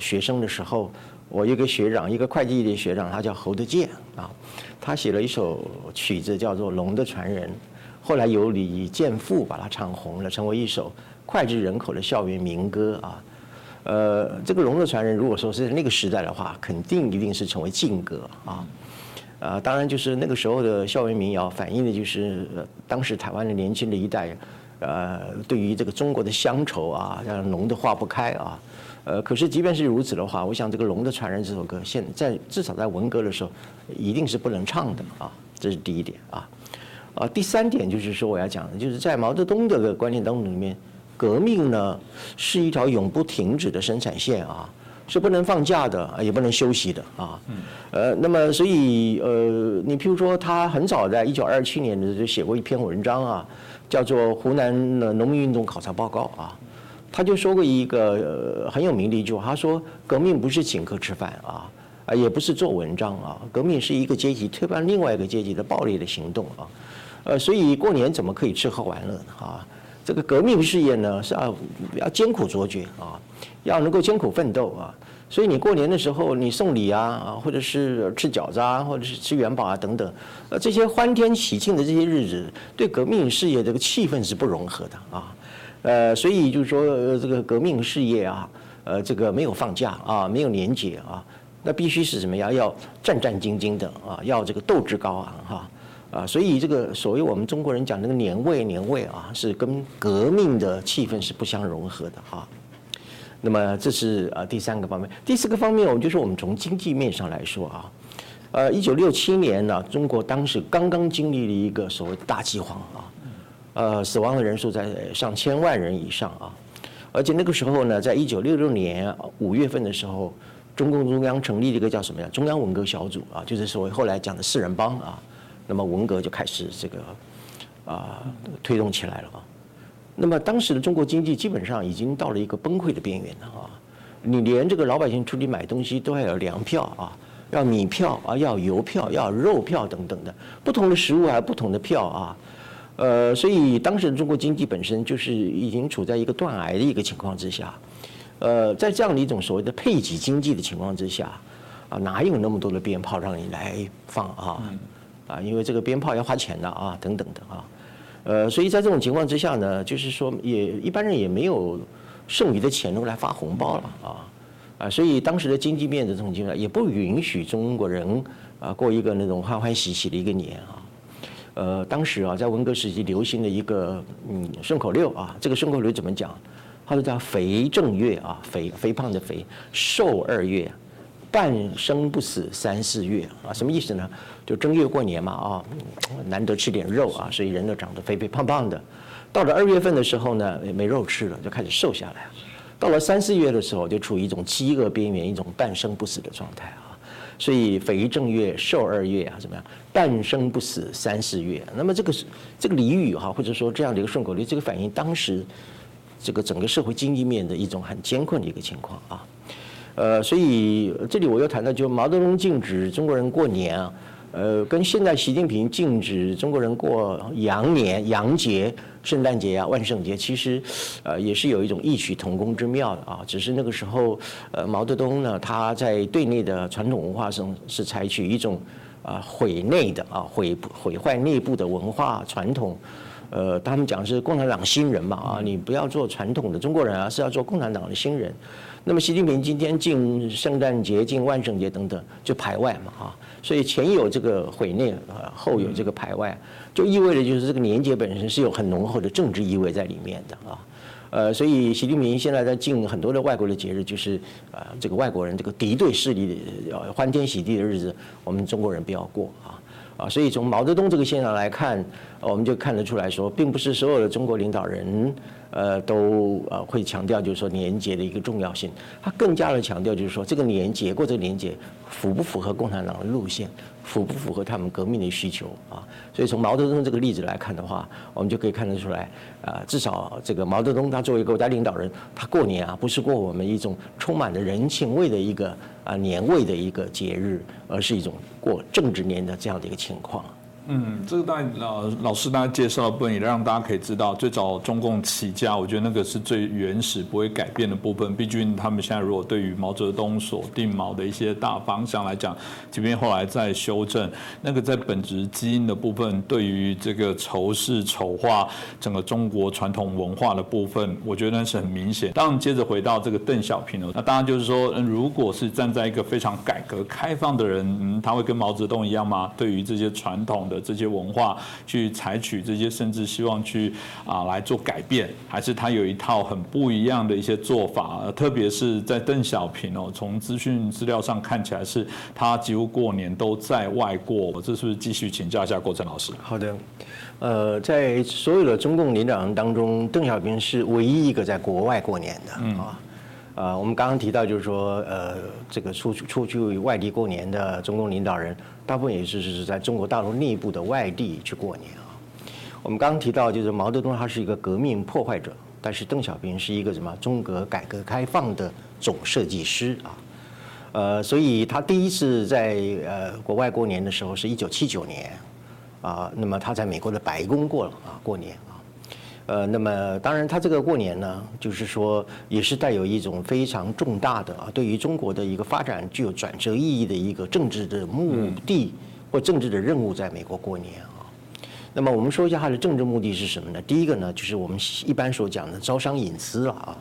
学生的时候，我一个学长，一个会计的学长，他叫侯德健啊，他写了一首曲子叫做《龙的传人》，后来由李健富把它唱红了，成为一首脍炙人口的校园民歌啊。呃，这个《龙的传人》如果说是那个时代的话，肯定一定是成为禁歌啊。啊，当然就是那个时候的校园民谣，反映的就是当时台湾的年轻的一代，呃，对于这个中国的乡愁啊，让浓的化不开啊。呃，可是即便是如此的话，我想这个《龙的传人》这首歌，现在至少在文革的时候，一定是不能唱的啊。这是第一点啊。啊，第三点就是说我要讲的，就是在毛泽东的观念当中里面，革命呢是一条永不停止的生产线啊。是不能放假的，也不能休息的啊。呃，那么所以呃，你譬如说，他很早在一九二七年的就写过一篇文章啊，叫做《湖南的农民运动考察报告》啊。他就说过一个很有名的一句话，他说：“革命不是请客吃饭啊，啊，也不是做文章啊，革命是一个阶级推翻另外一个阶级的暴力的行动啊。”呃，所以过年怎么可以吃喝玩乐呢？啊？这个革命事业呢是要要艰苦卓绝啊，要能够艰苦奋斗啊，所以你过年的时候你送礼啊啊，或者是吃饺子啊，或者是吃元宝啊等等，呃这些欢天喜庆的这些日子，对革命事业这个气氛是不融合的啊，呃所以就是说这个革命事业啊，呃这个没有放假啊，没有年节啊，那必须是什么呀？要战战兢兢的啊，要这个斗志高昂哈。啊所以这个所谓我们中国人讲那个年味，年味啊，是跟革命的气氛是不相融合的哈。那么这是啊第三个方面，第四个方面，我们就说我们从经济面上来说啊，呃，一九六七年呢，中国当时刚刚经历了一个所谓大饥荒啊，呃，死亡的人数在上千万人以上啊，而且那个时候呢，在一九六六年五月份的时候，中共中央成立了一个叫什么呀？中央文革小组啊，就是所谓后来讲的四人帮啊。那么文革就开始这个啊推动起来了啊。那么当时的中国经济基本上已经到了一个崩溃的边缘了啊。你连这个老百姓出去买东西都要有粮票啊，要米票啊，要油票，要肉票等等的，不同的食物还有不同的票啊。呃，所以当时的中国经济本身就是已经处在一个断崖的一个情况之下，呃，在这样的一种所谓的配给经济的情况之下，啊，哪有那么多的鞭炮让你来放啊？啊，因为这个鞭炮要花钱的啊，等等的啊，呃，所以在这种情况之下呢，就是说也一般人也没有剩余的钱能够来发红包了啊，啊，所以当时的经济面的这种情况也不允许中国人啊过一个那种欢欢喜喜的一个年啊。呃，当时啊，在文革时期流行的一个嗯顺口溜啊，这个顺口溜怎么讲？它是叫“肥正月啊，肥肥胖的肥，瘦二月，半生不死三四月啊，什么意思呢？就正月过年嘛啊，难得吃点肉啊，所以人都长得肥肥胖胖的。到了二月份的时候呢，没肉吃了，就开始瘦下来。到了三四月的时候，就处于一种饥饿边缘，一种半生不死的状态啊。所以肥正月，瘦二月啊，怎么样？半生不死三四月。那么这个这个俚语哈，或者说这样的一个顺口溜，这个反映当时这个整个社会经济面的一种很艰困的一个情况啊。呃，所以这里我又谈到，就毛泽东禁止中国人过年啊。呃，跟现在习近平禁止中国人过羊年、羊节、圣诞节啊、万圣节，其实，呃，也是有一种异曲同工之妙的啊。只是那个时候，呃，毛泽东呢，他在对内的传统文化上是采取一种啊毁内的啊毁毁坏内部的文化传统。呃，他们讲是共产党新人嘛啊，你不要做传统的中国人啊，是要做共产党的新人。那么习近平今天进圣诞节、进万圣节等等，就排外嘛啊。所以前有这个毁内，呃，后有这个排外，就意味着就是这个年节本身是有很浓厚的政治意味在里面的啊，呃，所以习近平现在在进很多的外国的节日，就是啊，这个外国人这个敌对势力的欢天喜地的日子，我们中国人不要过啊啊，所以从毛泽东这个现象来看，我们就看得出来说，并不是所有的中国领导人。呃，都呃会强调，就是说年节的一个重要性。他更加的强调，就是说这个年节过这个年节符不符合共产党的路线，符不符合他们革命的需求啊？所以从毛泽东这个例子来看的话，我们就可以看得出来，啊，至少这个毛泽东他作为国家领导人，他过年啊不是过我们一种充满了人情味的一个啊年味的一个节日，而是一种过政治年的这样的一个情况。
嗯，这个大老老师大家介绍的部分也让大家可以知道，最早中共起家，我觉得那个是最原始不会改变的部分。毕竟他们现在如果对于毛泽东所定毛的一些大方向来讲，即便后来再修正，那个在本质基因的部分，对于这个仇视丑化整个中国传统文化的部分，我觉得那是很明显。当然，接着回到这个邓小平了，那当然就是说，如果是站在一个非常改革开放的人，嗯，他会跟毛泽东一样吗？对于这些传统的。这些文化去采取这些，甚至希望去啊来做改变，还是他有一套很不一样的一些做法？特别是在邓小平哦，从资讯资料上看起来是他几乎过年都在外过。这是不是继续请教一下郭正老师？
好的，呃，在所有的中共领导人当中，邓小平是唯一一个在国外过年的啊。呃，我们刚刚提到就是说，呃，这个出出去外地过年的中共领导人。大部分也是是在中国大陆内部的外地去过年啊。我们刚刚提到，就是毛泽东他是一个革命破坏者，但是邓小平是一个什么中国改革开放的总设计师啊。呃，所以他第一次在呃国外过年的时候是一九七九年啊，那么他在美国的白宫过了啊过年。呃，那么当然，他这个过年呢，就是说也是带有一种非常重大的啊，对于中国的一个发展具有转折意义的一个政治的目的或政治的任务，在美国过年啊。那么我们说一下他的政治目的是什么呢？第一个呢，就是我们一般所讲的招商引资了啊。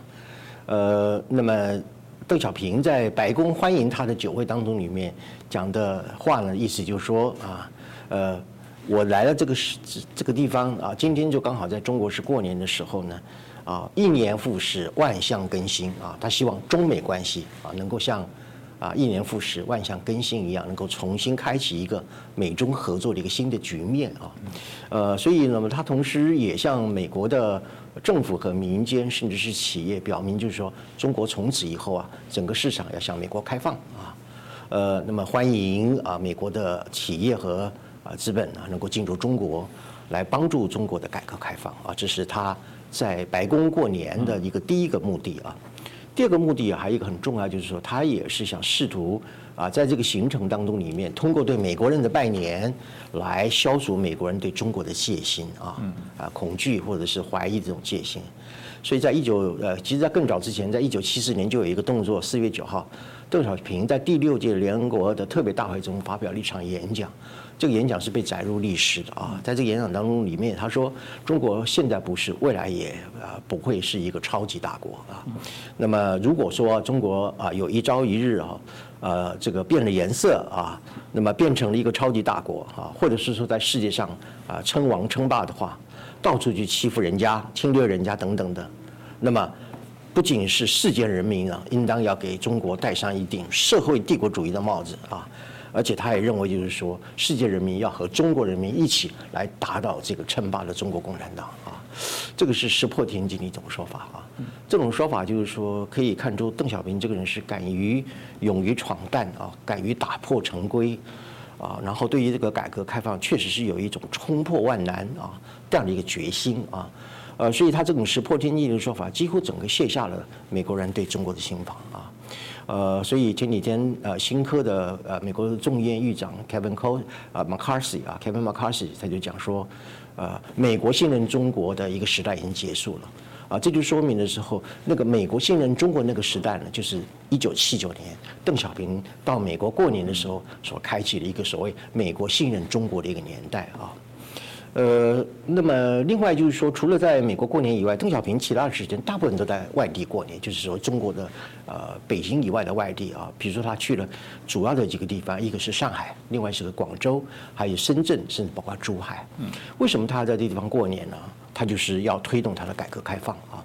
呃，那么邓小平在白宫欢迎他的酒会当中里面讲的话呢，意思就是说啊，呃。我来了这个是这个地方啊，今天就刚好在中国是过年的时候呢，啊，一年复始，万象更新啊。他希望中美关系啊能够像啊一年复始、万象更新一样，能够重新开启一个美中合作的一个新的局面啊。呃，所以那么他同时也向美国的政府和民间，甚至是企业表明，就是说中国从此以后啊，整个市场要向美国开放啊。呃，那么欢迎啊美国的企业和啊资本啊能够进入中国，来帮助中国的改革开放啊，这是他在白宫过年的一个第一个目的啊。第二个目的啊，还有一个很重要，就是说他也是想试图啊，在这个行程当中里面，通过对美国人的拜年，来消除美国人对中国的戒心啊，啊恐惧或者是怀疑这种戒心。所以在一九呃，其实，在更早之前，在一九七四年就有一个动作，四月九号，邓小平在第六届联合国的特别大会中发表了一场演讲。这个演讲是被载入历史的啊，在这个演讲当中里面，他说中国现在不是，未来也啊不会是一个超级大国啊。那么如果说中国啊有一朝一日啊，呃这个变了颜色啊，那么变成了一个超级大国啊，或者是说在世界上啊称王称霸的话，到处去欺负人家、侵略人家等等的，那么不仅是世界人民啊，应当要给中国戴上一顶社会帝国主义的帽子啊。而且他也认为，就是说，世界人民要和中国人民一起来打倒这个称霸的中国共产党啊，这个是石破天惊的一种说法啊。这种说法就是说，可以看出邓小平这个人是敢于、勇于闯荡啊，敢于打破陈规啊，然后对于这个改革开放，确实是有一种冲破万难啊这样的一个决心啊。呃，所以他这种石破天惊的说法，几乎整个卸下了美国人对中国的心防啊。呃，所以前几天呃，新科的呃，美国众议院议长 Kevin Co 啊 McCarthy 啊，Kevin McCarthy 他就讲说，呃，美国信任中国的一个时代已经结束了，啊，这就说明的时候，那个美国信任中国那个时代呢，就是一九七九年邓小平到美国过年的时候所开启的一个所谓美国信任中国的一个年代啊。呃，那么另外就是说，除了在美国过年以外，邓小平其他的时间大部分都在外地过年，就是说中国的呃北京以外的外地啊，比如说他去了主要的几个地方，一个是上海，另外是个广州，还有深圳，甚至包括珠海。嗯，为什么他在这地方过年呢？他就是要推动他的改革开放啊，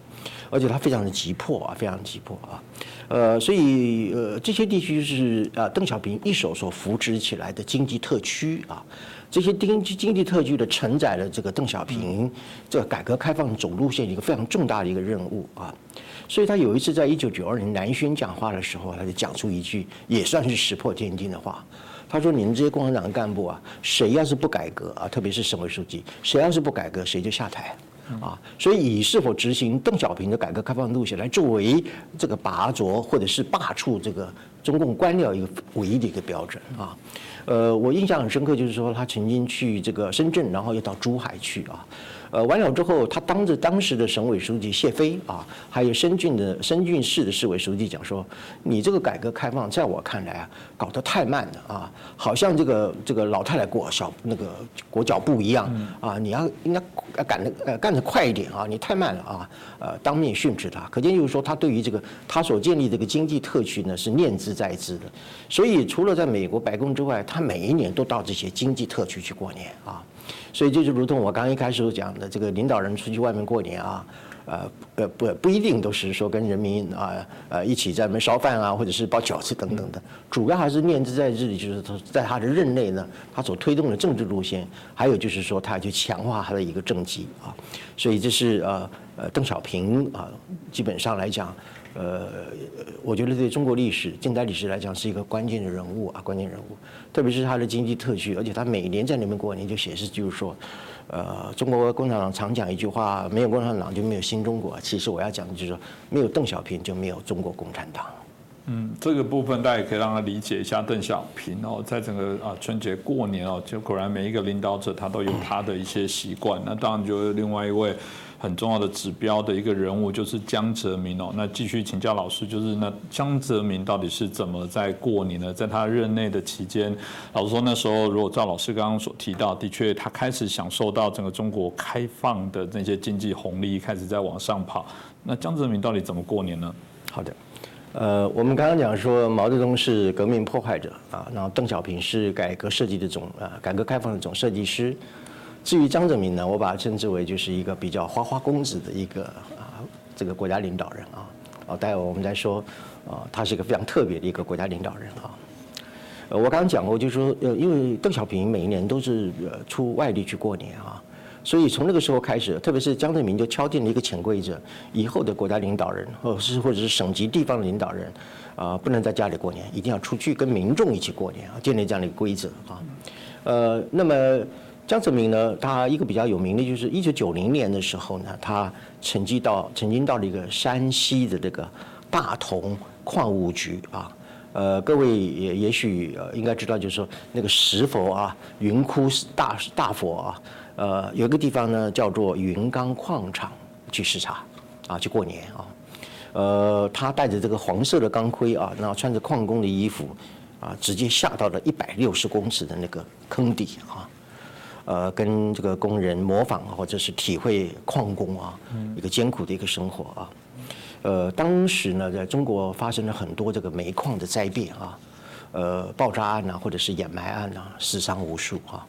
而且他非常的急迫啊，非常急迫啊。呃，所以呃这些地区是呃邓小平一手所扶植起来的经济特区啊。这些经济经济特区的承载了这个邓小平这个改革开放总路线一个非常重大的一个任务啊，所以他有一次在一九九二年南巡讲话的时候，他就讲出一句也算是石破天惊的话，他说：“你们这些共产党的干部啊，谁要是不改革啊，特别是省委书记，谁要是不改革，谁就下台啊。”所以以是否执行邓小平的改革开放路线来作为这个拔擢或者是罢黜这个中共官僚一个唯一的一个标准啊。呃，我印象很深刻，就是说他曾经去这个深圳，然后又到珠海去啊。呃，完了之后，他当着当时的省委书记谢飞啊，还有深圳的深圳市的市委书记讲说，你这个改革开放，在我看来啊，搞得太慢了啊，好像这个这个老太太裹小那个裹脚布一样啊，你要应该赶的呃干得快一点啊，你太慢了啊，呃，当面训斥他，可见就是说他对于这个他所建立这个经济特区呢是念兹在兹的，所以除了在美国白宫之外，他每一年都到这些经济特区去过年啊。所以这就如同我刚一开始讲的，这个领导人出去外面过年啊，呃呃不不一定都是说跟人民啊呃一起在那边烧饭啊，或者是包饺子等等的，主要还是念兹在这里，就是他在他的任内呢，他所推动的政治路线，还有就是说他去强化他的一个政绩啊，所以这是呃呃邓小平啊，基本上来讲。呃，我觉得对中国历史、近代历史来讲是一个关键的人物啊，关键人物。特别是他的经济特区，而且他每年在那边过年就显示，就是说，呃，中国共产党常讲一句话：没有共产党就没有新中国。其实我要讲的就是说，没有邓小平就没有中国共产党。
嗯，这个部分大家也可以让他理解一下邓小平哦，在整个啊春节过年哦，就果然每一个领导者他都有他的一些习惯。那当然就是另外一位。很重要的指标的一个人物就是江泽民哦，那继续请教老师，就是那江泽民到底是怎么在过年呢？在他任内的期间，老师说那时候，如果照老师刚刚所提到，的确他开始享受到整个中国开放的那些经济红利，开始在往上跑。那江泽民到底怎么过年呢？
好的，呃，我们刚刚讲说毛泽东是革命破坏者啊，然后邓小平是改革设计的总啊，改革开放的总设计师。至于江泽民呢，我把他称之为就是一个比较花花公子的一个啊，这个国家领导人啊，啊，待会我们再说，啊，他是一个非常特别的一个国家领导人啊。呃，我刚刚讲过，就是说，呃，因为邓小平每一年都是呃出外地去过年啊，所以从那个时候开始，特别是江泽民就敲定了一个潜规则，以后的国家领导人或者是或者是省级地方的领导人，啊，不能在家里过年，一定要出去跟民众一起过年啊，建立这样的一个规则啊。呃，那么江泽民呢，他一个比较有名的就是一九九零年的时候呢，他曾经到曾经到了一个山西的这个大同矿务局啊。呃，各位也也许呃应该知道，就是说那个石佛啊，云窟大大佛啊，呃，有一个地方呢叫做云冈矿场去视察，啊，去过年啊，呃，他带着这个黄色的钢盔啊，然后穿着矿工的衣服，啊，直接下到了一百六十公尺的那个坑底啊，呃，跟这个工人模仿或者是体会矿工啊一个艰苦的一个生活啊。呃，当时呢，在中国发生了很多这个煤矿的灾变啊，呃，爆炸案呐，或者是掩埋案呐，死伤无数啊，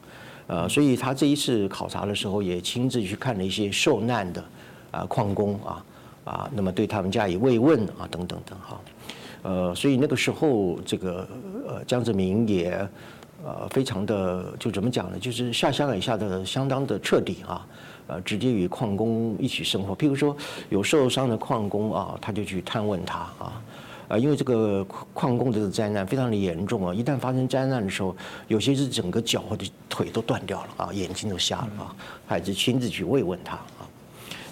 呃，所以他这一次考察的时候，也亲自去看了一些受难的啊矿工啊啊，那么对他们加以慰问啊，等等等哈，呃，所以那个时候这个呃江泽民也呃非常的就怎么讲呢，就是下乡也下的相当的彻底啊。呃，直接与矿工一起生活。譬如说，有受伤的矿工啊，他就去探问他啊。啊，因为这个矿工这个灾难非常的严重啊，一旦发生灾难的时候，有些是整个脚或者腿都断掉了啊，眼睛都瞎了啊，还是亲自去慰问他啊。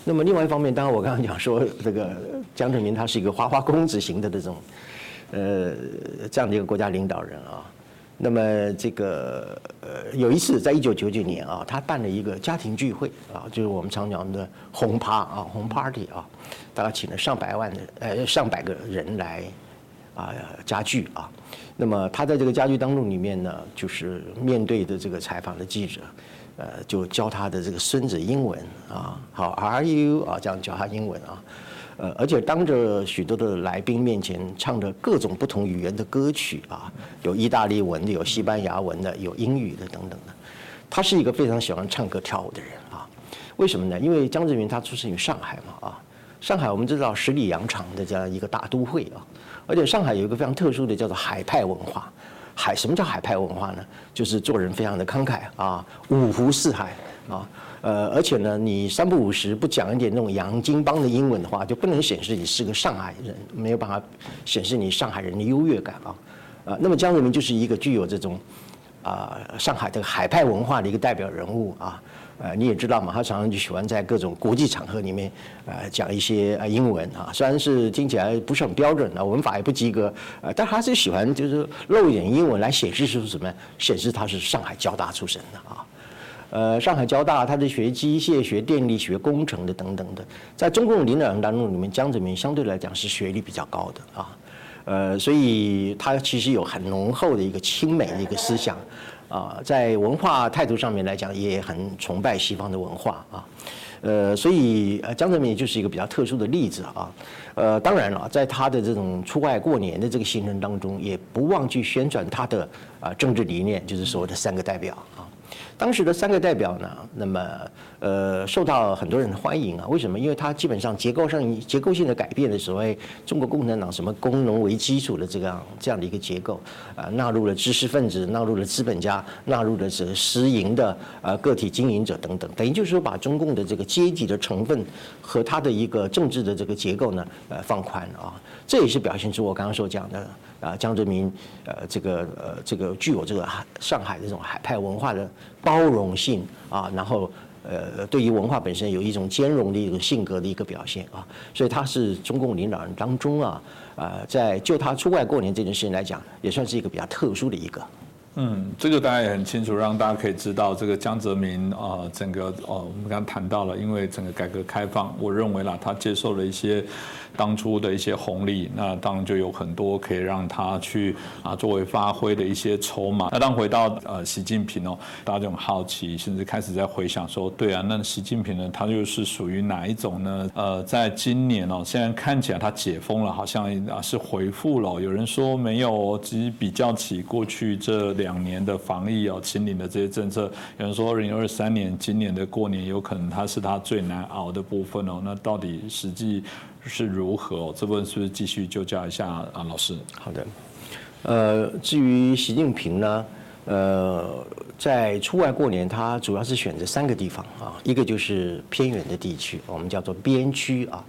那么另外一方面，当然我刚刚讲说，这个江泽民他是一个花花公子型的这种，呃，这样的一个国家领导人啊。那么这个呃，有一次在一九九九年啊，他办了一个家庭聚会啊，就是我们常讲的红趴啊，红 party 啊，大概请了上百万的呃上百个人来啊家具啊。那么他在这个家具当中里面呢，就是面对的这个采访的记者，呃，就教他的这个孙子英文啊，好，Are you 啊，这样教他英文啊。呃，而且当着许多的来宾面前唱着各种不同语言的歌曲啊，有意大利文的，有西班牙文的，有英语的等等的。他是一个非常喜欢唱歌跳舞的人啊。为什么呢？因为江泽民他出生于上海嘛啊，上海我们知道十里洋场的这样一个大都会啊，而且上海有一个非常特殊的叫做海派文化。海什么叫海派文化呢？就是做人非常的慷慨啊，五湖四海啊。呃，而且呢，你三不五时不讲一点那种洋泾浜的英文的话，就不能显示你是个上海人，没有办法显示你上海人的优越感啊。啊，那么江泽民就是一个具有这种啊上海这个海派文化的一个代表人物啊。呃，你也知道嘛，他常常就喜欢在各种国际场合里面呃讲一些呃英文啊，虽然是听起来不是很标准的，文法也不及格，呃，但还是喜欢就是露一点英文来显示出什么，显示他是上海交大出身的啊。呃，上海交大，他是学机械、学电力、学工程的等等的。在中共领导人当中，里面江泽民相对来讲是学历比较高的啊，呃，所以他其实有很浓厚的一个亲美的一个思想啊，在文化态度上面来讲，也很崇拜西方的文化啊，呃，所以呃，江泽民就是一个比较特殊的例子啊，呃，当然了，在他的这种出外过年的这个行程当中，也不忘去宣传他的啊政治理念，就是所谓的三个代表啊。当时的三个代表呢，那么呃受到很多人的欢迎啊。为什么？因为他基本上结构上结构性的改变的所谓中国共产党什么工农为基础的这样这样的一个结构啊，纳入了知识分子，纳入了资本家，纳入了这私营的呃个体经营者等等，等于就是说把中共的这个阶级的成分和他的一个政治的这个结构呢呃放宽啊，这也是表现出我刚刚所讲的。啊，江泽民，呃，这个呃，这个具有这个上海这种海派文化的包容性啊，然后呃，对于文化本身有一种兼容的一种性格的一个表现啊，所以他是中共领导人当中啊，啊，在就他出外过年这件事情来讲，也算是一个比较特殊的一个。
嗯，这个大家也很清楚，让大家可以知道，这个江泽民啊，整个哦，我们刚刚谈到了，因为整个改革开放，我认为啦，他接受了一些。当初的一些红利，那当然就有很多可以让他去啊作为发挥的一些筹码。那当回到呃习近平哦，大家就很好奇，甚至开始在回想说，对啊，那习近平呢，他又是属于哪一种呢？呃，在今年哦，现在看起来他解封了，好像啊是回复了。有人说没有，其实比较起过去这两年的防疫哦，清零的这些政策，有人说二零二三年今年的过年有可能他是他最难熬的部分哦。那到底实际是如何？哦？这部分是不是继续就教一下啊，老师？
好的。呃，至于习近平呢，呃，在出外过年，他主要是选择三个地方啊，一个就是偏远的地区，我们叫做边区啊；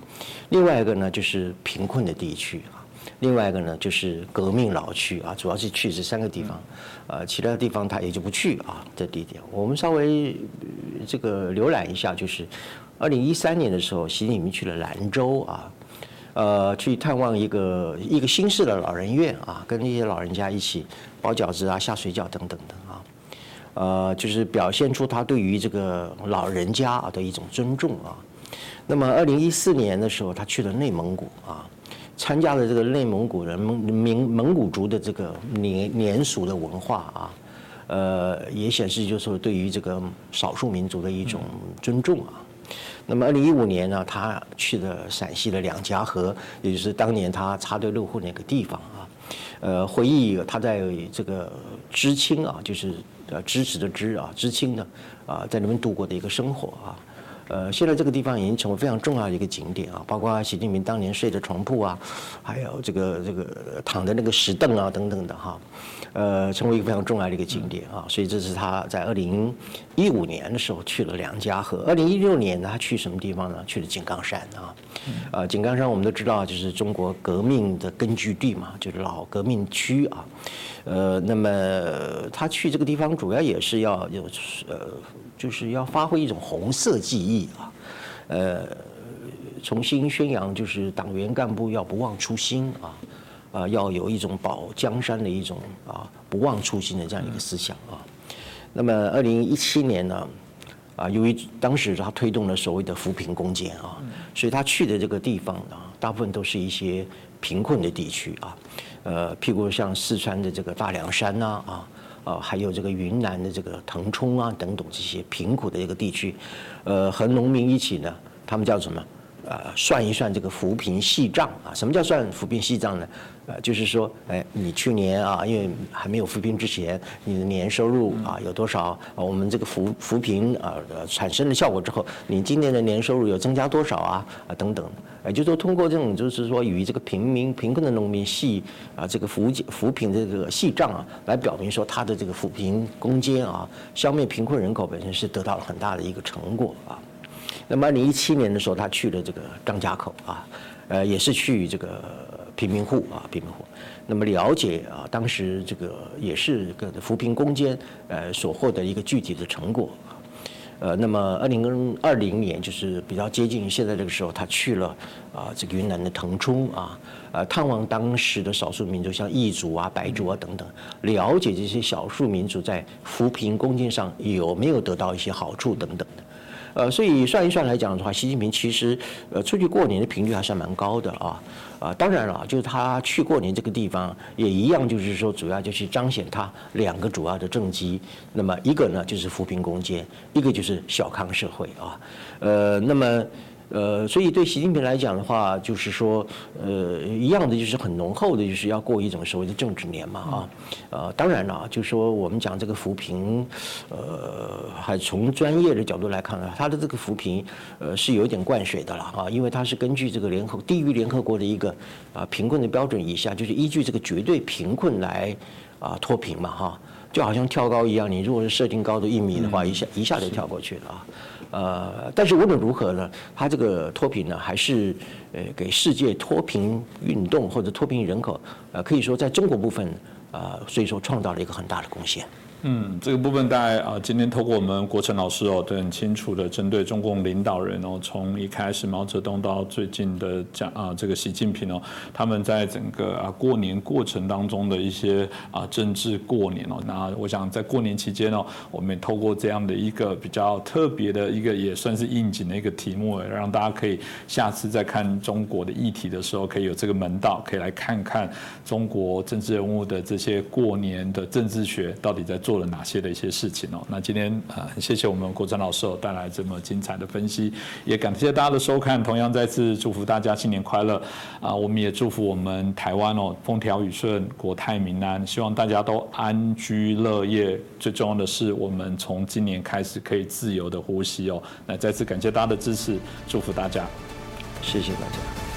另外一个呢就是贫困的地区啊；另外一个呢就是革命老区啊，主要是去这三个地方，呃，其他地方他也就不去啊。这地点，我们稍微这个浏览一下，就是二零一三年的时候，习近平去了兰州啊。呃，去探望一个一个新式的老人院啊，跟那些老人家一起包饺子啊、下水饺等等的啊，呃，就是表现出他对于这个老人家啊的一种尊重啊。那么，二零一四年的时候，他去了内蒙古啊，参加了这个内蒙古人蒙蒙蒙古族的这个年年俗的文化啊，呃，也显示就是说对于这个少数民族的一种尊重啊。那么，二零一五年呢，他去了陕西的两家河，也就是当年他插队入户那个地方啊。呃，回忆他在这个知青啊，就是呃支持的支啊，知青呢啊，在那边度过的一个生活啊。呃，现在这个地方已经成为非常重要的一个景点啊，包括习近平当年睡的床铺啊，还有这个这个躺的那个石凳啊等等的哈。呃，成为一个非常重要的一个景点啊，所以这是他在二零一五年的时候去了梁家河。二零一六年呢，他去什么地方呢？去了井冈山啊。呃，井冈山我们都知道，就是中国革命的根据地嘛，就是老革命区啊。呃，那么他去这个地方主要也是要有呃，就是要发挥一种红色记忆啊，呃，重新宣扬就是党员干部要不忘初心啊。啊，要有一种保江山的一种啊不忘初心的这样一个思想啊。那么，二零一七年呢，啊，由于当时他推动了所谓的扶贫攻坚啊，所以他去的这个地方啊，大部分都是一些贫困的地区啊，呃，譬如像四川的这个大凉山呐啊，啊，还有这个云南的这个腾冲啊等等这些贫苦的一个地区，呃，和农民一起呢，他们叫什么？呃，算一算这个扶贫细账啊？什么叫算扶贫细账呢？呃，就是说，哎，你去年啊，因为还没有扶贫之前，你的年收入啊有多少？我们这个扶扶贫啊呃产生的效果之后，你今年的年收入有增加多少啊？啊，等等，也就是说，通过这种就是说与这个平民贫困的农民细啊这个扶扶贫的这个细账啊，来表明说他的这个扶贫攻坚啊，消灭贫困人口本身是得到了很大的一个成果啊。那么，二零一七年的时候，他去了这个张家口啊，呃，也是去这个贫民户啊，贫民户。那么了解啊，当时这个也是个扶贫攻坚呃所获得一个具体的成果。呃，那么二零二零年就是比较接近现在这个时候，他去了啊这个云南的腾冲啊，呃探望当时的少数民族，像彝族啊、白族啊等等，了解这些少数民族在扶贫攻坚上有没有得到一些好处等等的。呃，所以算一算来讲的话，习近平其实呃出去过年的频率还是蛮高的啊，啊，当然了，就是他去过年这个地方也一样，就是说主要就是彰显他两个主要的政绩，那么一个呢就是扶贫攻坚，一个就是小康社会啊，呃，那么。呃，所以对习近平来讲的话，就是说，呃，一样的就是很浓厚的，就是要过一种所谓的政治年嘛啊，呃，当然了，就说我们讲这个扶贫，呃，还从专业的角度来看呢，他的这个扶贫，呃，是有一点灌水的了啊，因为它是根据这个联合低于联合国的一个啊贫困的标准以下，就是依据这个绝对贫困来啊脱贫嘛哈，就好像跳高一样，你如果是设定高度一米的话，一下一下就跳过去了啊。呃，但是无论如何呢，它这个脱贫呢，还是呃给世界脱贫运动或者脱贫人口，呃，可以说在中国部分，呃，所以说创造了一个很大的贡献。
嗯，这个部分大概啊，今天透过我们国成老师哦，都很清楚的针对中共领导人哦，从一开始毛泽东到最近的讲啊，这个习近平哦，他们在整个啊过年过程当中的一些啊政治过年哦，那我想在过年期间哦，我们也透过这样的一个比较特别的一个也算是应景的一个题目，让大家可以下次再看中国的议题的时候，可以有这个门道，可以来看看中国政治人物的这些过年的政治学到底在做。做了哪些的一些事情哦。那今天啊，谢谢我们国展老师带来这么精彩的分析，也感谢大家的收看。同样再次祝福大家新年快乐啊！我们也祝福我们台湾哦，风调雨顺，国泰民安，希望大家都安居乐业。最重要的是，我们从今年开始可以自由的呼吸哦。那再次感谢大家的支持，祝福大家，
谢谢大家。